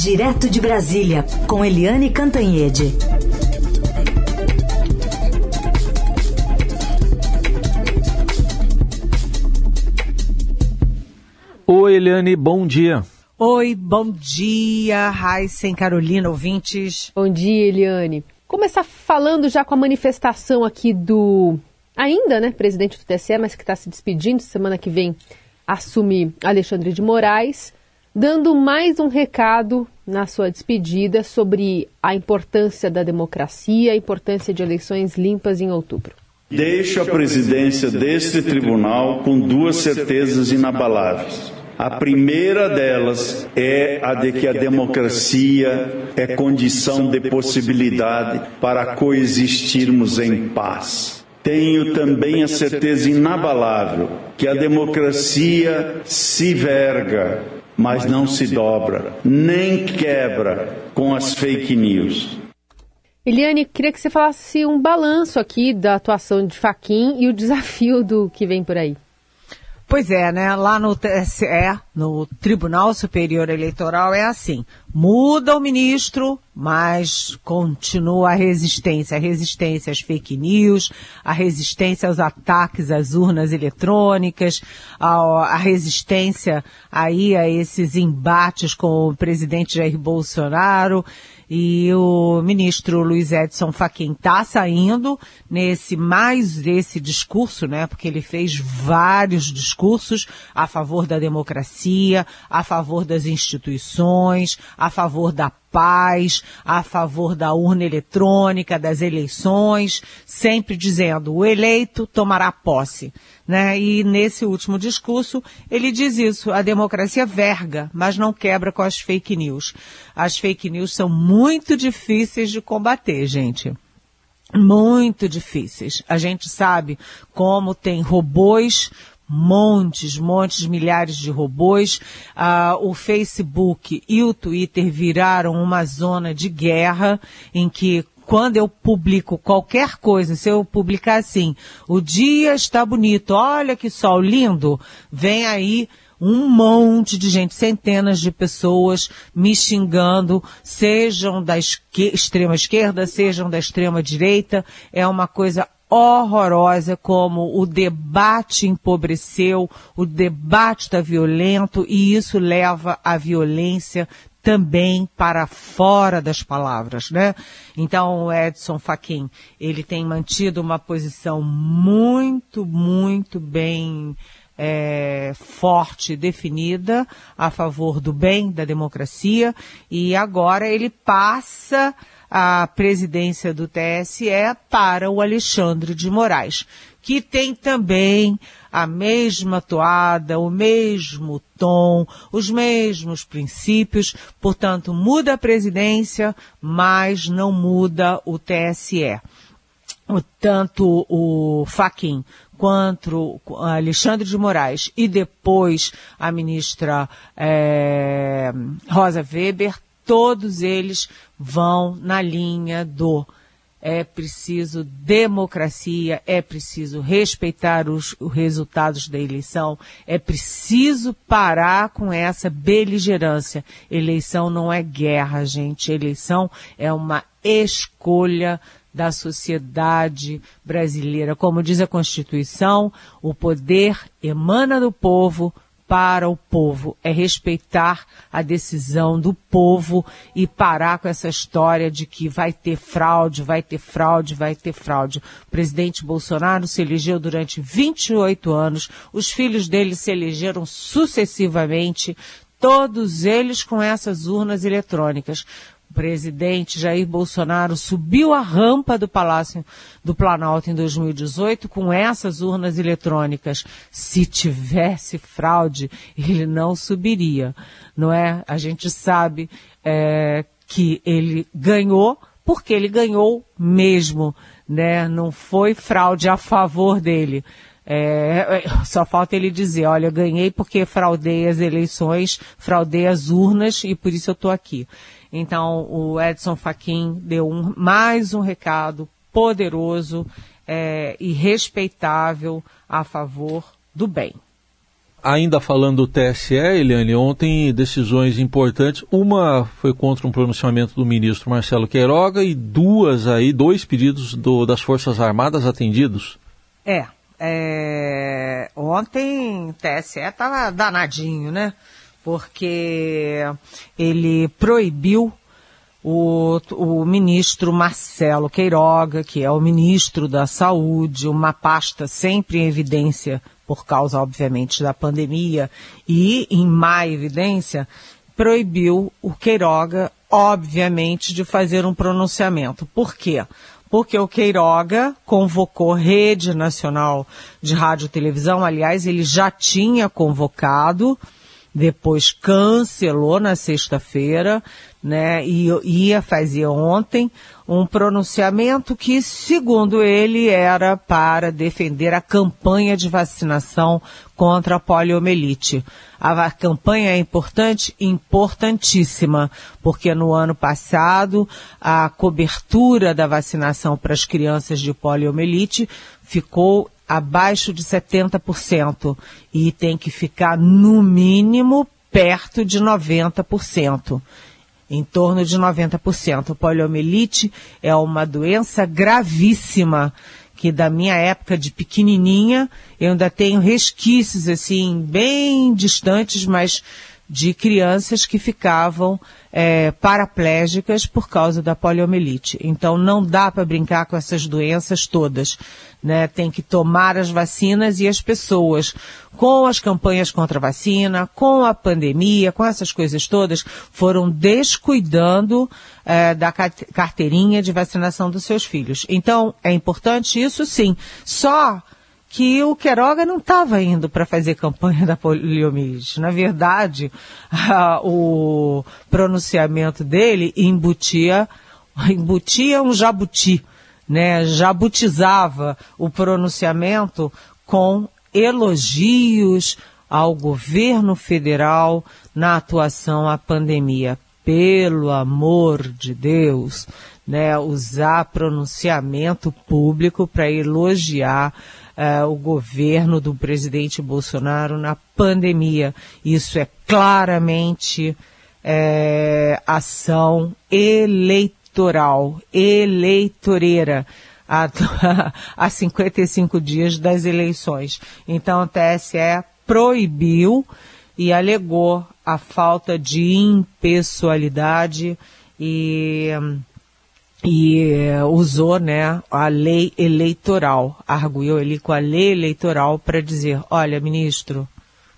Direto de Brasília, com Eliane Cantanhede. Oi, Eliane, bom dia. Oi, bom dia, Raíssen, Carolina, ouvintes. Bom dia, Eliane. Começar falando já com a manifestação aqui do, ainda, né, presidente do TSE, mas que está se despedindo, semana que vem assume Alexandre de Moraes, dando mais um recado na sua despedida sobre a importância da democracia, a importância de eleições limpas em outubro. Deixo a presidência deste tribunal com duas certezas inabaláveis. A primeira delas é a de que a democracia é condição de possibilidade para coexistirmos em paz. Tenho também a certeza inabalável que a democracia se verga, mas não se dobra, nem quebra com as fake news. Eliane, queria que você falasse um balanço aqui da atuação de Faquim e o desafio do que vem por aí. Pois é, né? Lá no TSE, no Tribunal Superior Eleitoral, é assim. Muda o ministro, mas continua a resistência. A resistência às fake news, a resistência aos ataques às urnas eletrônicas, a, a resistência aí a esses embates com o presidente Jair Bolsonaro. E o ministro Luiz Edson Fachin está saindo nesse mais esse discurso, né? Porque ele fez vários discursos a favor da democracia, a favor das instituições, a favor da paz, a favor da urna eletrônica, das eleições, sempre dizendo o eleito tomará posse. Né? E nesse último discurso ele diz isso, a democracia verga, mas não quebra com as fake news. As fake news são muito difíceis de combater, gente muito difíceis. A gente sabe como tem robôs montes, montes, milhares de robôs. Ah, o Facebook e o Twitter viraram uma zona de guerra em que quando eu publico qualquer coisa, se eu publicar assim, o dia está bonito, olha que sol lindo, vem aí um monte de gente, centenas de pessoas me xingando, sejam da extrema esquerda, sejam da extrema direita. É uma coisa horrorosa como o debate empobreceu, o debate está violento e isso leva à violência também para fora das palavras, né? Então, o Edson Fachin, ele tem mantido uma posição muito, muito bem é, forte, definida a favor do bem, da democracia, e agora ele passa a presidência do TSE para o Alexandre de Moraes, que tem também a mesma toada, o mesmo tom, os mesmos princípios, portanto, muda a presidência, mas não muda o TSE. Tanto o Faquin quanto Alexandre de Moraes e depois a ministra é, Rosa Weber todos eles vão na linha do é preciso democracia, é preciso respeitar os, os, resultados da eleição, é preciso parar com essa beligerância. Eleição não é guerra, gente. Eleição é uma escolha da sociedade brasileira. Como diz a Constituição, o poder emana do povo, para o povo, é respeitar a decisão do povo e parar com essa história de que vai ter fraude, vai ter fraude, vai ter fraude. O presidente Bolsonaro se elegeu durante 28 anos, os filhos dele se elegeram sucessivamente, todos eles com essas urnas eletrônicas presidente Jair Bolsonaro subiu a rampa do Palácio do Planalto em 2018 com essas urnas eletrônicas. Se tivesse fraude, ele não subiria, não é? A gente sabe é, que ele ganhou porque ele ganhou mesmo, né? Não foi fraude a favor dele. É, só falta ele dizer, olha, ganhei porque fraudei as eleições, fraudei as urnas e por isso eu estou aqui. Então, o Edson Fachin deu um, mais um recado poderoso é, e respeitável a favor do bem. Ainda falando do TSE, Eliane, ontem decisões importantes. Uma foi contra um pronunciamento do ministro Marcelo Queiroga e duas aí, dois pedidos do, das Forças Armadas atendidos. É, é, ontem o TSE estava danadinho, né? Porque ele proibiu o, o ministro Marcelo Queiroga, que é o ministro da Saúde, uma pasta sempre em evidência por causa, obviamente, da pandemia, e em má evidência, proibiu o Queiroga, obviamente, de fazer um pronunciamento. Por quê? Porque o Queiroga convocou Rede Nacional de Rádio e Televisão, aliás, ele já tinha convocado, depois cancelou na sexta-feira, né, e ia fazer ontem um pronunciamento que, segundo ele, era para defender a campanha de vacinação contra a poliomielite. A campanha é importante? Importantíssima, porque no ano passado a cobertura da vacinação para as crianças de poliomielite ficou abaixo de 70% e tem que ficar no mínimo perto de 90% em torno de 90%. poliomielite é uma doença gravíssima que da minha época de pequenininha eu ainda tenho resquícios assim bem distantes, mas de crianças que ficavam é, paraplégicas por causa da poliomielite. Então não dá para brincar com essas doenças todas. Né? Tem que tomar as vacinas e as pessoas, com as campanhas contra a vacina, com a pandemia, com essas coisas todas, foram descuidando é, da carteirinha de vacinação dos seus filhos. Então é importante isso sim. Só que o Queiroga não estava indo para fazer campanha da poliomielite. Na verdade, o pronunciamento dele embutia, embutia um jabuti, né? Jabutizava o pronunciamento com elogios ao governo federal na atuação à pandemia. Pelo amor de Deus, né? Usar pronunciamento público para elogiar uh, o governo do presidente Bolsonaro na pandemia. Isso é claramente é, ação eleitoral, eleitoreira. A, a 55 dias das eleições. Então, o TSE proibiu e alegou a falta de impessoalidade e e uh, usou né, a lei eleitoral, arguiu ele com a lei eleitoral para dizer, olha, ministro,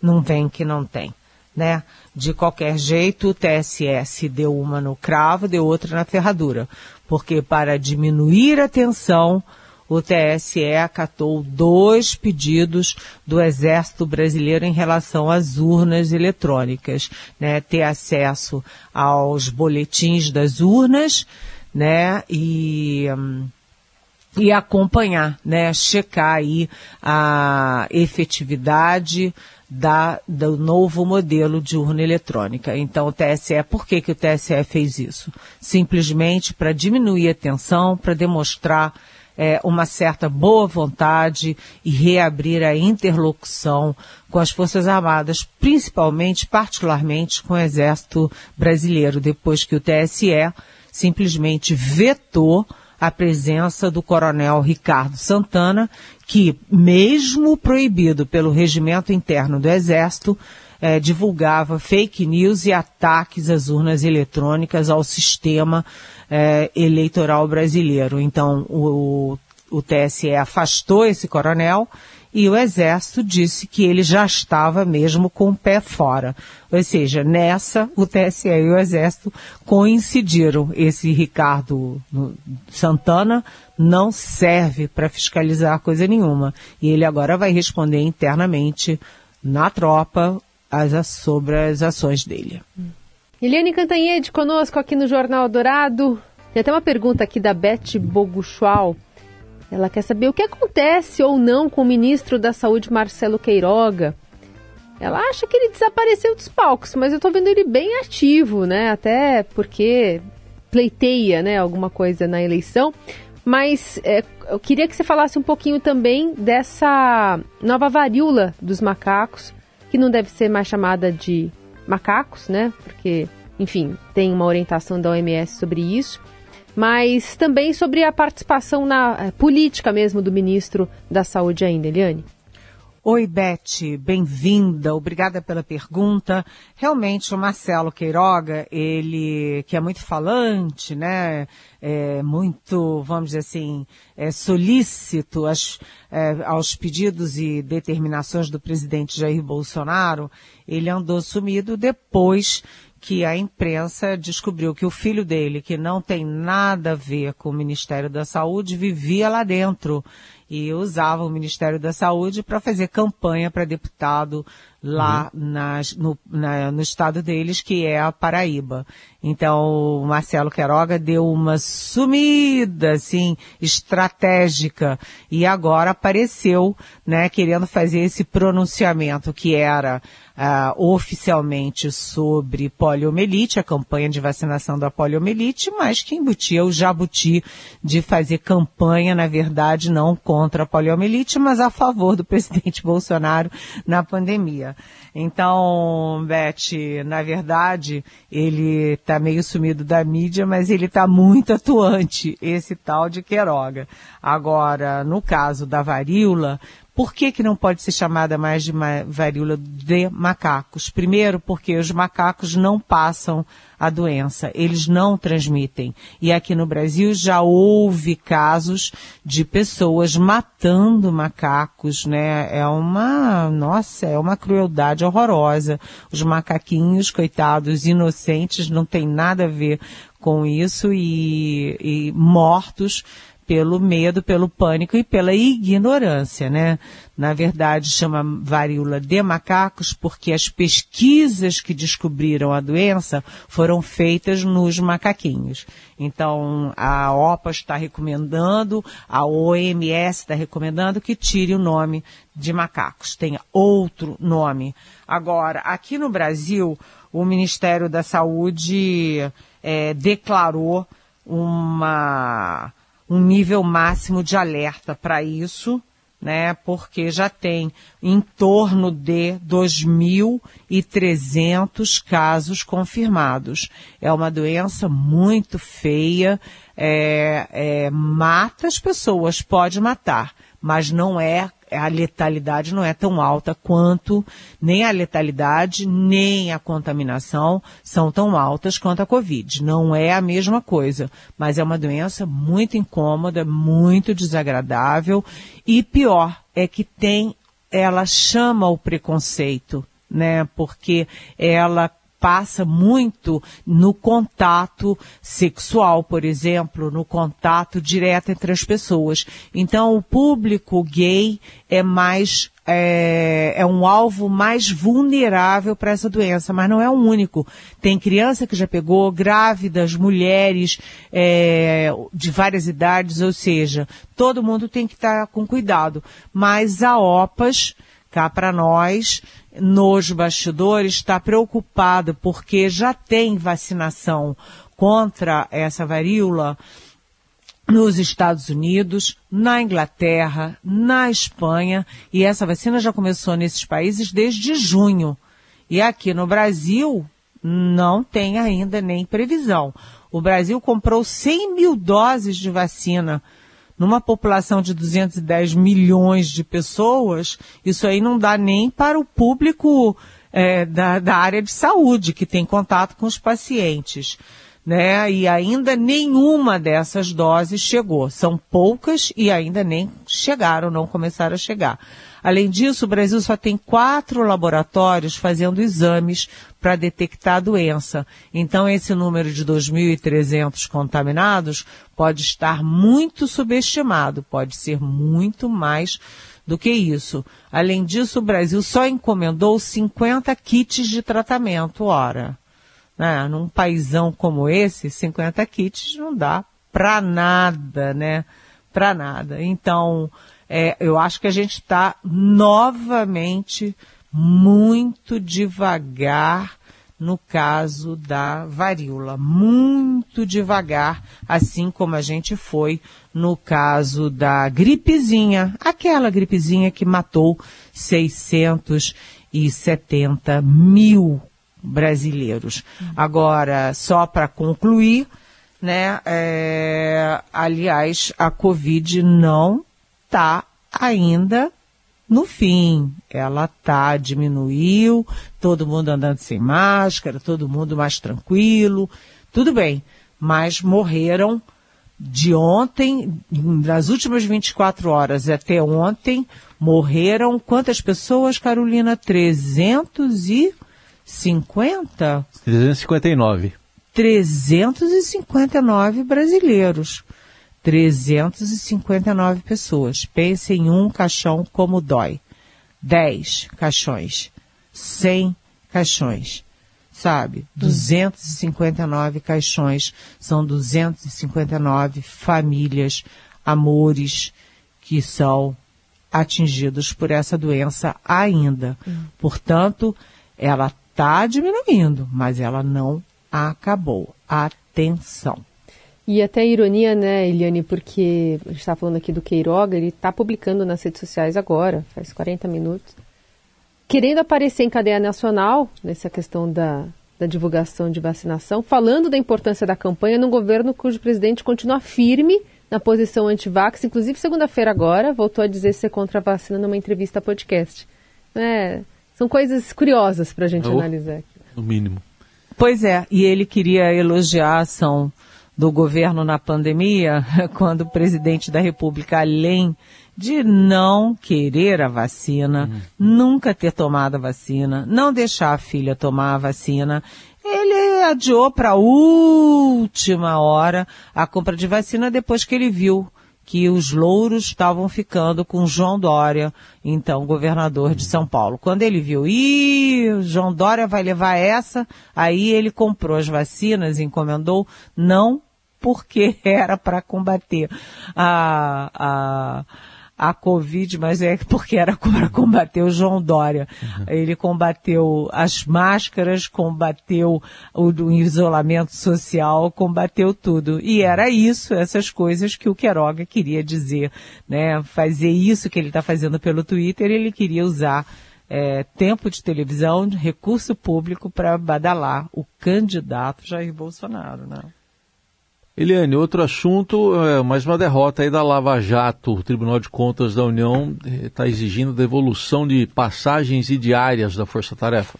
não vem que não tem. Né? De qualquer jeito, o TSS deu uma no cravo, deu outra na ferradura, porque para diminuir a tensão, o TSE acatou dois pedidos do Exército Brasileiro em relação às urnas eletrônicas, né? Ter acesso aos boletins das urnas, né? E, e acompanhar, né? Checar aí a efetividade da, do novo modelo de urna eletrônica. Então, o TSE, por que, que o TSE fez isso? Simplesmente para diminuir a tensão, para demonstrar é, uma certa boa vontade e reabrir a interlocução com as Forças Armadas, principalmente, particularmente com o Exército Brasileiro, depois que o TSE simplesmente vetou a presença do coronel Ricardo Santana, que, mesmo proibido pelo regimento interno do Exército, eh, divulgava fake news e ataques às urnas eletrônicas ao sistema eh, eleitoral brasileiro. Então, o, o TSE afastou esse coronel e o Exército disse que ele já estava mesmo com o pé fora. Ou seja, nessa, o TSE e o Exército coincidiram. Esse Ricardo Santana não serve para fiscalizar coisa nenhuma. E ele agora vai responder internamente na tropa as, sobre as ações dele. Eliane Cantanhede conosco aqui no Jornal Dourado. Tem até uma pergunta aqui da Beth Boguchual. Ela quer saber o que acontece ou não com o ministro da Saúde, Marcelo Queiroga. Ela acha que ele desapareceu dos palcos, mas eu estou vendo ele bem ativo, né? Até porque pleiteia, né, alguma coisa na eleição. Mas é, eu queria que você falasse um pouquinho também dessa nova varíola dos macacos que não deve ser mais chamada de macacos, né? Porque, enfim, tem uma orientação da OMS sobre isso. Mas também sobre a participação na eh, política mesmo do ministro da Saúde ainda, Eliane. Oi, Beth, bem-vinda, obrigada pela pergunta. Realmente, o Marcelo Queiroga, ele, que é muito falante, né, é muito, vamos dizer assim, é solícito é, aos pedidos e determinações do presidente Jair Bolsonaro, ele andou sumido depois que a imprensa descobriu que o filho dele, que não tem nada a ver com o Ministério da Saúde, vivia lá dentro e usava o Ministério da Saúde para fazer campanha para deputado lá uhum. nas, no, na, no estado deles, que é a Paraíba. Então, o Marcelo Queiroga deu uma sumida, assim, estratégica, e agora apareceu, né, querendo fazer esse pronunciamento que era uh, oficialmente sobre poliomielite, a campanha de vacinação da poliomielite, mas que embutia o jabuti de fazer campanha, na verdade, não contra a poliomielite, mas a favor do presidente Bolsonaro na pandemia. Então, Beth, na verdade, ele está meio sumido da mídia, mas ele está muito atuante, esse tal de Queiroga. Agora, no caso da varíola, por que, que não pode ser chamada mais de varíola de macacos? Primeiro, porque os macacos não passam a doença, eles não transmitem. E aqui no Brasil já houve casos de pessoas matando macacos, né? É uma, nossa, é uma crueldade horrorosa. Os macaquinhos, coitados, inocentes, não tem nada a ver com isso e, e mortos pelo medo, pelo pânico e pela ignorância, né? Na verdade, chama varíola de macacos porque as pesquisas que descobriram a doença foram feitas nos macaquinhos. Então, a OPA está recomendando, a OMS está recomendando que tire o nome de macacos, tenha outro nome. Agora, aqui no Brasil, o Ministério da Saúde é, declarou uma um nível máximo de alerta para isso, né? Porque já tem em torno de 2.300 casos confirmados. É uma doença muito feia, é, é, mata as pessoas, pode matar, mas não é a letalidade não é tão alta quanto nem a letalidade nem a contaminação são tão altas quanto a Covid. Não é a mesma coisa, mas é uma doença muito incômoda, muito desagradável e pior é que tem, ela chama o preconceito, né? Porque ela passa muito no contato sexual, por exemplo, no contato direto entre as pessoas. Então, o público gay é mais é, é, um alvo mais vulnerável para essa doença, mas não é o único. Tem criança que já pegou, grávidas, mulheres é, de várias idades, ou seja, todo mundo tem que estar com cuidado. Mas a OPAS, cá para nós, nos bastidores, está preocupado porque já tem vacinação contra essa varíola nos Estados Unidos, na Inglaterra, na Espanha, e essa vacina já começou nesses países desde junho. E aqui no Brasil, não tem ainda nem previsão. O Brasil comprou 100 mil doses de vacina numa população de 210 milhões de pessoas, isso aí não dá nem para o público é, da, da área de saúde, que tem contato com os pacientes. Né? E ainda nenhuma dessas doses chegou. São poucas e ainda nem chegaram, não começaram a chegar. Além disso, o Brasil só tem quatro laboratórios fazendo exames para detectar a doença. Então, esse número de 2.300 contaminados pode estar muito subestimado, pode ser muito mais do que isso. Além disso, o Brasil só encomendou 50 kits de tratamento, ora. Né? Num paísão como esse, 50 kits não dá para nada, né? Para nada. Então, é, eu acho que a gente está novamente muito devagar no caso da varíola. Muito devagar, assim como a gente foi no caso da gripezinha, aquela gripezinha que matou 600 170 mil brasileiros. Agora, só para concluir, né, é, aliás, a Covid não está ainda no fim. Ela tá, diminuiu, todo mundo andando sem máscara, todo mundo mais tranquilo, tudo bem. Mas morreram de ontem, nas últimas 24 horas até ontem, morreram quantas pessoas, Carolina? 350? 359. 359 brasileiros. 359 pessoas. Pense em um caixão como dói. 10 caixões. 100 caixões. Sabe? 259 caixões. São 259 famílias, amores que são atingidos por essa doença ainda. Portanto, ela está diminuindo, mas ela não acabou. Atenção. E até ironia, né, Eliane, porque a gente está falando aqui do Queiroga, ele está publicando nas redes sociais agora, faz 40 minutos, querendo aparecer em cadeia nacional, nessa questão da, da divulgação de vacinação, falando da importância da campanha num governo cujo presidente continua firme na posição anti-vax, inclusive segunda-feira agora, voltou a dizer ser contra a vacina numa entrevista a podcast. É, são coisas curiosas para a gente Oh. analisar. aqui. No mínimo. Pois é, e ele queria elogiar a ação do governo na pandemia, quando o presidente da República, além de não querer a vacina, nunca ter tomado a vacina, não deixar a filha tomar a vacina, ele adiou para a última hora a compra de vacina depois que ele viu que os louros estavam ficando com João Dória, então governador de São Paulo. Quando ele viu, ih, João Dória vai levar essa, aí ele comprou as vacinas, encomendou, não porque era para combater a, a, a Covid, mas é porque era para combater o João Dória. Ele combateu as máscaras, combateu o, o isolamento social, combateu tudo. E era isso, essas coisas que o Queiroga queria dizer, né? Fazer isso que ele está fazendo pelo Twitter, ele queria usar é, tempo de televisão, recurso público para badalar o candidato Jair Bolsonaro, né? Eliane, outro assunto, é, mais uma derrota aí da Lava Jato. O Tribunal de Contas da União está exigindo devolução de passagens e diárias da Força Tarefa.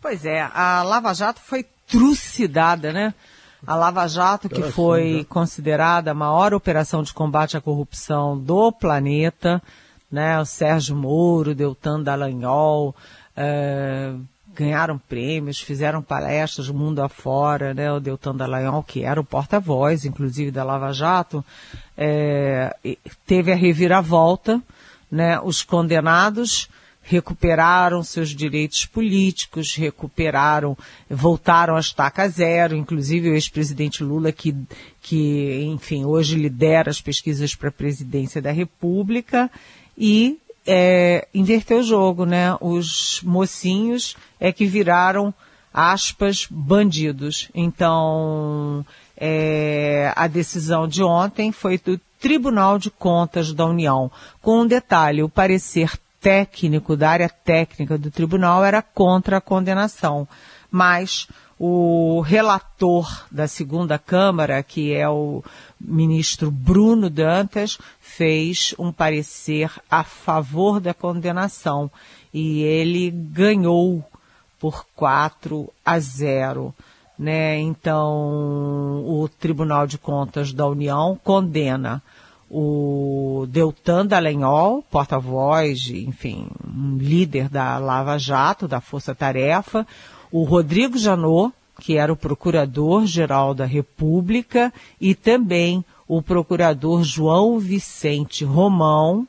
Pois é, a Lava Jato foi trucidada, né? A Lava Jato, que foi considerada a maior operação de combate à corrupção do planeta, né? O Sérgio Moro, Deltan Dallagnol, eh, ganharam prêmios, fizeram palestras mundo afora, né? O Deltan Dallagnol, que era o porta-voz, inclusive, da Lava Jato, e teve a reviravolta, né? Os condenados recuperaram seus direitos políticos, recuperaram, voltaram a estaca zero, inclusive o ex-presidente Lula, que, que, enfim, hoje lidera as pesquisas para a presidência da República, e é, inverteu o jogo, né? Os mocinhos é que viraram, aspas, bandidos. Então, é, a decisão de ontem foi do Tribunal de Contas da União. Com um detalhe, o parecer técnico da área técnica do tribunal era contra a condenação. Mas o relator da segunda Câmara, que é o ministro Bruno Dantas, fez um parecer a favor da condenação e ele ganhou por 4 a 0. Né? Então, o Tribunal de Contas da União condena o Deltan Dallagnol, porta-voz, enfim, um líder da Lava Jato, da Força Tarefa, o Rodrigo Janot, que era o Procurador-Geral da República, e também o Procurador João Vicente Romão,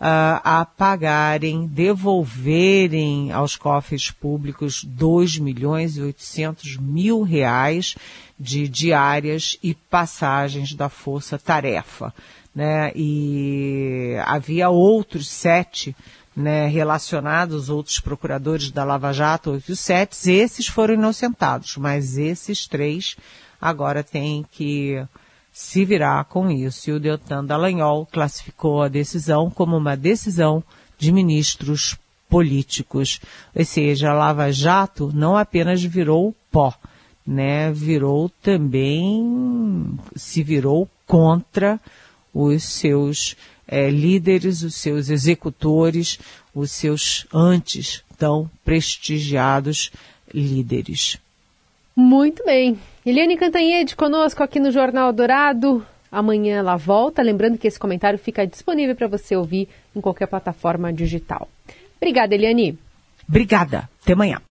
ah, a pagarem, devolverem aos cofres públicos 2 milhões e 800 mil reais de diárias e passagens da Força Tarefa. Né? E havia outros sete né, relacionados, outros procuradores da Lava Jato, outros sete, esses foram inocentados, mas esses três agora têm que se virar com isso. E o Deltan Dallagnol classificou a decisão como uma decisão de ministros políticos. Ou seja, a Lava Jato não apenas virou pó, né? Virou também, se virou contra os seus é, líderes, os seus executores, os seus antes tão prestigiados líderes. Muito bem. Eliane Cantanhede conosco aqui no Jornal Dourado. Amanhã ela volta. Lembrando que esse comentário fica disponível para você ouvir em qualquer plataforma digital. Obrigada, Eliane. Obrigada. Até amanhã.